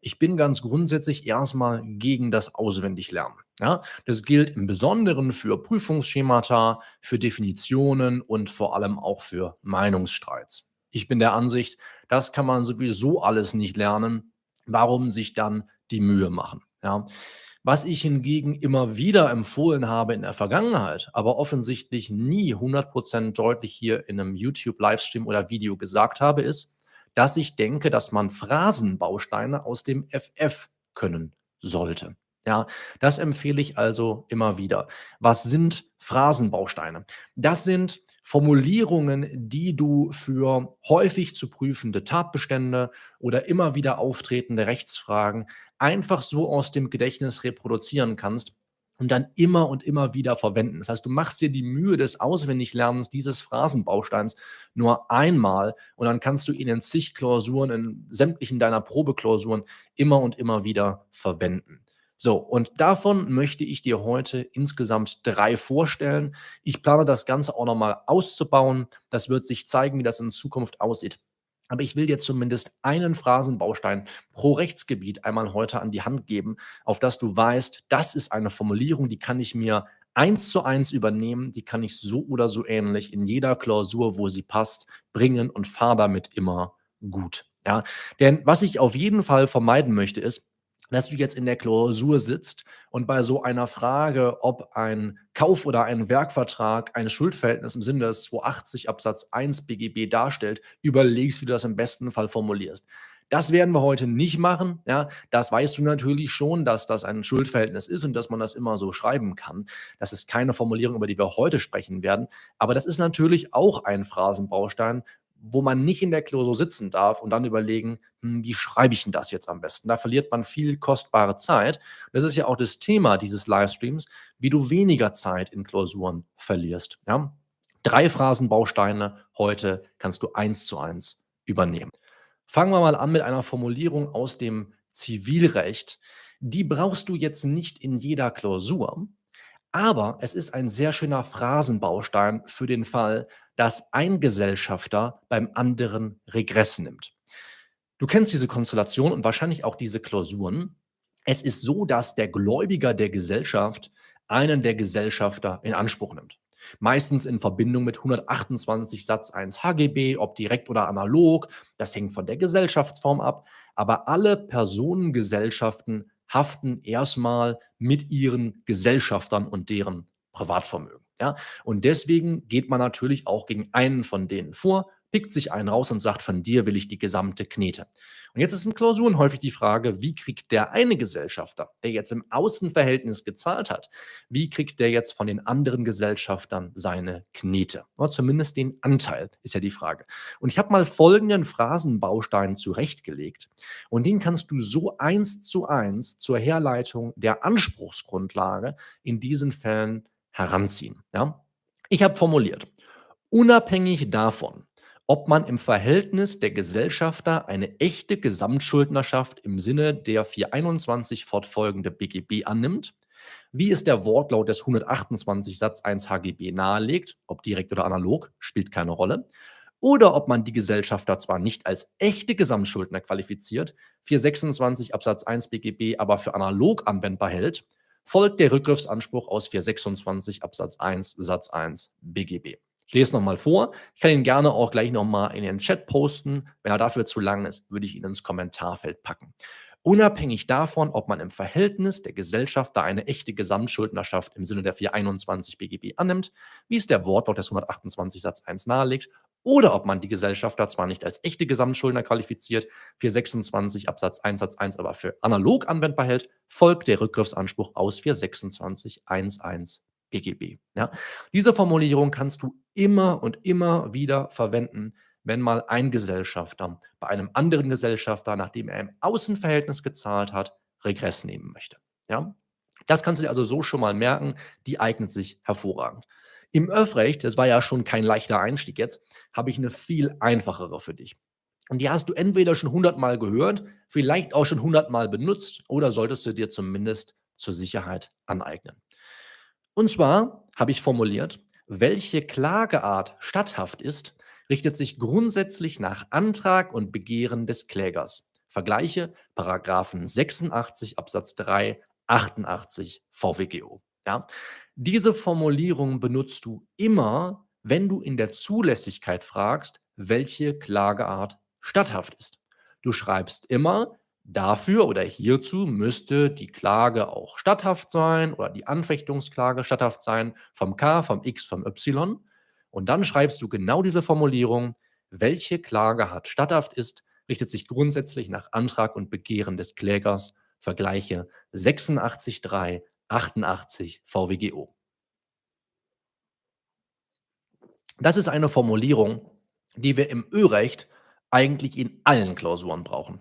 Ich bin ganz grundsätzlich erstmal gegen das Auswendiglernen. Ja, das gilt im Besonderen für Prüfungsschemata, für Definitionen und vor allem auch für Meinungsstreits. Ich bin der Ansicht, das kann man sowieso alles nicht lernen. Warum sich dann die Mühe machen? Ja. Was ich hingegen immer wieder empfohlen habe in der Vergangenheit, aber offensichtlich nie 100% deutlich hier in einem YouTube-Livestream oder Video gesagt habe, ist, dass ich denke, dass man Phrasenbausteine aus dem FF können sollte. Ja, das empfehle ich also immer wieder. Was sind Phrasenbausteine? Das sind Formulierungen, die du für häufig zu prüfende Tatbestände oder immer wieder auftretende Rechtsfragen einfach so aus dem Gedächtnis reproduzieren kannst und dann immer und immer wieder verwenden. Das heißt, du machst dir die Mühe des Auswendiglernens dieses Phrasenbausteins nur einmal und dann kannst du ihn in zig Klausuren, in sämtlichen deiner Probeklausuren immer und immer wieder verwenden. So, und davon möchte ich dir heute insgesamt drei vorstellen. Ich plane das Ganze auch nochmal auszubauen. Das wird sich zeigen, wie das in Zukunft aussieht. Aber ich will dir zumindest einen Phrasenbaustein pro Rechtsgebiet einmal heute an die Hand geben, auf das du weißt, das ist eine Formulierung, die kann ich mir eins zu eins übernehmen, die kann ich so oder so ähnlich in jeder Klausur, wo sie passt, bringen und fahre damit immer gut. Ja, denn was ich auf jeden Fall vermeiden möchte, ist, dass du jetzt in der Klausur sitzt und bei so einer Frage, ob ein Kauf- oder ein Werkvertrag ein Schuldverhältnis im Sinne des 280 Absatz 1 BGB darstellt, überlegst, wie du das im besten Fall formulierst. Das werden wir heute nicht machen. Ja, das weißt du natürlich schon, dass das ein Schuldverhältnis ist und dass man das immer so schreiben kann. Das ist keine Formulierung, über die wir heute sprechen werden. Aber das ist natürlich auch ein Phrasenbaustein, wo man nicht in der Klausur sitzen darf und dann überlegen, hm, wie schreibe ich denn das jetzt am besten? Da verliert man viel kostbare Zeit. Das ist ja auch das Thema dieses Livestreams, wie du weniger Zeit in Klausuren verlierst. Ja? Drei Phrasenbausteine heute kannst du eins zu eins übernehmen. Fangen wir mal an mit einer Formulierung aus dem Zivilrecht. Die brauchst du jetzt nicht in jeder Klausur, aber es ist ein sehr schöner Phrasenbaustein für den Fall, dass ein Gesellschafter beim anderen Regress nimmt. Du kennst diese Konstellation und wahrscheinlich auch diese Klausuren. Es ist so, dass der Gläubiger der Gesellschaft einen der Gesellschafter in Anspruch nimmt. Meistens in Verbindung mit 128 Satz 1 HGB, ob direkt oder analog. Das hängt von der Gesellschaftsform ab. Aber alle Personengesellschaften haften erstmal mit ihren Gesellschaftern und deren Privatvermögen. Ja? Und deswegen geht man natürlich auch gegen einen von denen vor, pickt sich einen raus und sagt, von dir will ich die gesamte Knete. Und jetzt ist in Klausuren häufig die Frage, wie kriegt der eine Gesellschafter, der jetzt im Außenverhältnis gezahlt hat, wie kriegt der jetzt von den anderen Gesellschaftern seine Knete? Oder zumindest den Anteil, ist ja die Frage. Und ich habe mal folgenden Phrasenbaustein zurechtgelegt. Und den kannst du so eins zu eins zur Herleitung der Anspruchsgrundlage in diesen Fällen heranziehen. Ja? Ich habe formuliert, unabhängig davon, ob man im Verhältnis der Gesellschafter eine echte Gesamtschuldnerschaft im Sinne der 421 fortfolgende BGB annimmt, wie es der Wortlaut des 128 Satz 1 HGB nahelegt, ob direkt oder analog, spielt keine Rolle, oder ob man die Gesellschafter zwar nicht als echte Gesamtschuldner qualifiziert, 426 Absatz 1 BGB aber für analog anwendbar hält, folgt der Rückgriffsanspruch aus 426 Absatz 1 Satz 1 BGB. Ich lese nochmal vor. Ich kann ihn gerne auch gleich nochmal in den Chat posten. Wenn er dafür zu lang ist, würde ich ihn ins Kommentarfeld packen. Unabhängig davon, ob man im Verhältnis der Gesellschafter eine echte Gesamtschuldnerschaft im Sinne der 421 BGB annimmt, wie es der Wortlaut des 128 Satz 1 nahelegt, oder ob man die Gesellschafter zwar nicht als echte Gesamtschuldner qualifiziert, 426 Absatz 1 Satz 1 aber für analog anwendbar hält, folgt der Rückgriffsanspruch aus 426 11 BGB. Ja? Diese Formulierung kannst du immer und immer wieder verwenden, wenn mal ein Gesellschafter bei einem anderen Gesellschafter, nachdem er im Außenverhältnis gezahlt hat, Regress nehmen möchte. Ja? Das kannst du dir also so schon mal merken, die eignet sich hervorragend. Im Öffrecht, das war ja schon kein leichter Einstieg jetzt, habe ich eine viel einfachere für dich. Und die hast du entweder schon hundertmal gehört, vielleicht auch schon hundertmal benutzt oder solltest du dir zumindest zur Sicherheit aneignen. Und zwar habe ich formuliert, welche Klageart statthaft ist, richtet sich grundsätzlich nach Antrag und Begehren des Klägers. Vergleiche Paragraphen 86 Absatz 3, 88 VWGO. Ja? Diese Formulierung benutzt du immer, wenn du in der Zulässigkeit fragst, welche Klageart statthaft ist. Du schreibst immer, dafür oder hierzu müsste die Klage auch statthaft sein oder die Anfechtungsklage statthaft sein vom K, vom X, vom Y. Und dann schreibst du genau diese Formulierung, welche Klageart statthaft ist, richtet sich grundsätzlich nach Antrag und Begehren des Klägers, vergleiche 86.3, 88 VWGO. Das ist eine Formulierung, die wir im Ö-Recht eigentlich in allen Klausuren brauchen.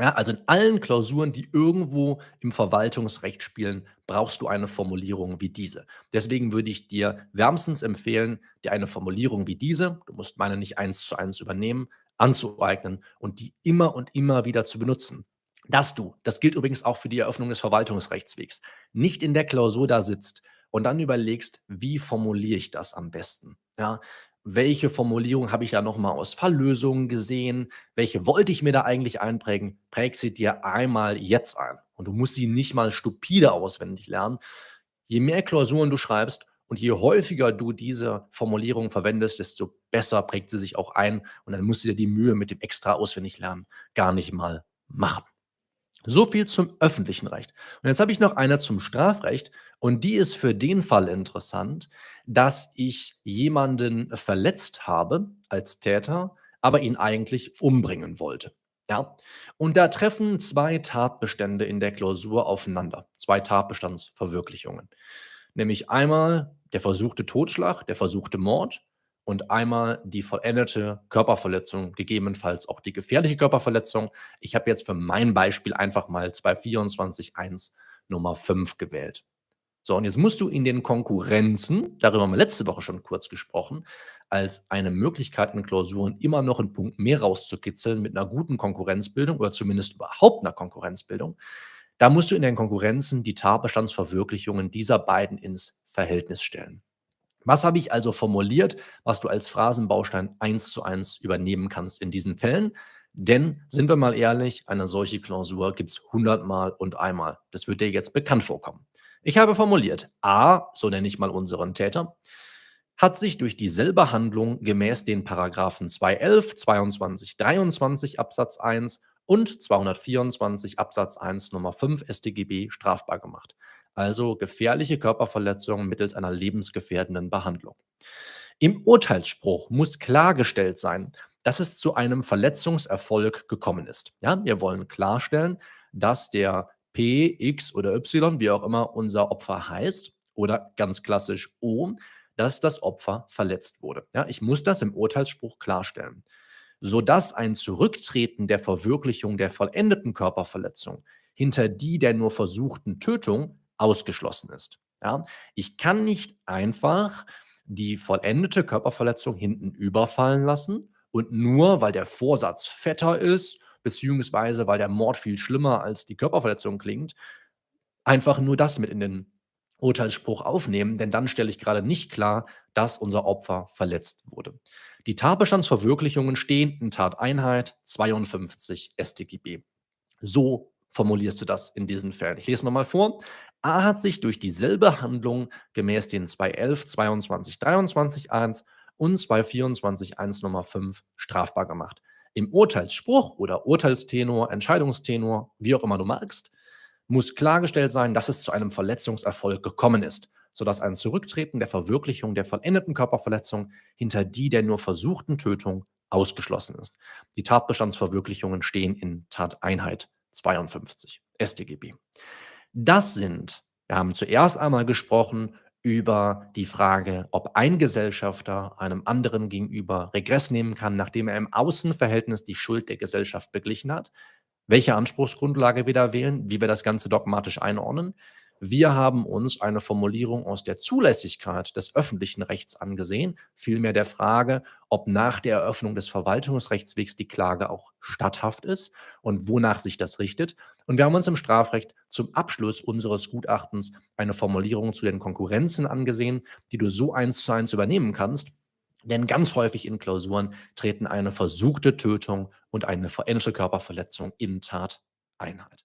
Ja, also in allen Klausuren, die irgendwo im Verwaltungsrecht spielen, brauchst du eine Formulierung wie diese. Deswegen würde ich dir wärmstens empfehlen, dir eine Formulierung wie diese, du musst meine nicht eins zu eins übernehmen, anzueignen und die immer und immer wieder zu benutzen. Dass du, das gilt übrigens auch für die Eröffnung des Verwaltungsrechtswegs, nicht in der Klausur da sitzt und dann überlegst, wie formuliere ich das am besten? Ja, welche Formulierung habe ich da nochmal aus Falllösungen gesehen? Welche wollte ich mir da eigentlich einprägen? Präg sie dir einmal jetzt ein. Und du musst sie nicht mal stupide auswendig lernen. Je mehr Klausuren du schreibst und je häufiger du diese Formulierung verwendest, desto besser prägt sie sich auch ein. Und dann musst du dir die Mühe mit dem extra auswendig lernen gar nicht mal machen. So viel zum öffentlichen Recht. Und jetzt habe ich noch eine zum Strafrecht und die ist für den Fall interessant, dass ich jemanden verletzt habe als Täter, aber ihn eigentlich umbringen wollte. Ja, und da treffen zwei Tatbestände in der Klausur aufeinander, zwei Tatbestandsverwirklichungen. Nämlich einmal der versuchte Totschlag, der versuchte Mord und einmal die vollendete Körperverletzung, gegebenenfalls auch die gefährliche Körperverletzung. Ich habe jetzt für mein Beispiel einfach mal 224.1 Nummer 5 gewählt. So, und jetzt musst du in den Konkurrenzen, darüber haben wir letzte Woche schon kurz gesprochen, als eine Möglichkeit in Klausuren immer noch einen Punkt mehr rauszukitzeln mit einer guten Konkurrenzbildung oder zumindest überhaupt einer Konkurrenzbildung. Da musst du in den Konkurrenzen die Tatbestandsverwirklichungen dieser beiden ins Verhältnis stellen. Was habe ich also formuliert, was du als Phrasenbaustein eins zu eins übernehmen kannst in diesen Fällen? Denn, sind wir mal ehrlich, eine solche Klausur gibt es hundertmal und einmal. Das wird dir jetzt bekannt vorkommen. Ich habe formuliert, A, so nenne ich mal unseren Täter, hat sich durch dieselbe Handlung gemäß den Paragraphen 211, 22, 23 Absatz 1 und 224 Absatz 1 Nummer 5 StGB strafbar gemacht also gefährliche Körperverletzung mittels einer lebensgefährdenden Behandlung. Im Urteilsspruch muss klargestellt sein, dass es zu einem Verletzungserfolg gekommen ist. Ja, wir wollen klarstellen, dass der P, X oder Y, wie auch immer unser Opfer heißt, oder ganz klassisch O, dass das Opfer verletzt wurde. Ja, ich muss das im Urteilsspruch klarstellen, sodass ein Zurücktreten der Verwirklichung der vollendeten Körperverletzung hinter die der nur versuchten Tötung ausgeschlossen ist. Ja? Ich kann nicht einfach die vollendete Körperverletzung hinten überfallen lassen und nur weil der Vorsatz fetter ist, beziehungsweise weil der Mord viel schlimmer als die Körperverletzung klingt, einfach nur das mit in den Urteilsspruch aufnehmen, denn dann stelle ich gerade nicht klar, dass unser Opfer verletzt wurde. Die Tatbestandsverwirklichungen stehen in Tateinheit 52 StGB. So formulierst du das in diesen Fällen. Ich lese nochmal vor. A hat sich durch dieselbe Handlung gemäß den 211, 22, 23 1 und 224 1 Nummer 5 strafbar gemacht. Im Urteilsspruch oder Urteilstenor, Entscheidungstenor, wie auch immer du magst, muss klargestellt sein, dass es zu einem Verletzungserfolg gekommen ist, sodass ein Zurücktreten der Verwirklichung der vollendeten Körperverletzung hinter die der nur versuchten Tötung ausgeschlossen ist. Die Tatbestandsverwirklichungen stehen in Tateinheit 52 StGB. Das sind, wir haben zuerst einmal gesprochen über die Frage, ob ein Gesellschafter einem anderen gegenüber Regress nehmen kann, nachdem er im Außenverhältnis die Schuld der Gesellschaft beglichen hat, welche Anspruchsgrundlage wir da wählen, wie wir das Ganze dogmatisch einordnen. Wir haben uns eine Formulierung aus der Zulässigkeit des öffentlichen Rechts angesehen, vielmehr der Frage, ob nach der Eröffnung des Verwaltungsrechtswegs die Klage auch statthaft ist und wonach sich das richtet. Und wir haben uns im Strafrecht zum Abschluss unseres Gutachtens eine Formulierung zu den Konkurrenzen angesehen, die du so eins zu eins übernehmen kannst Denn ganz häufig in Klausuren treten eine versuchte Tötung und eine veränderte Körperverletzung in Tateinheit.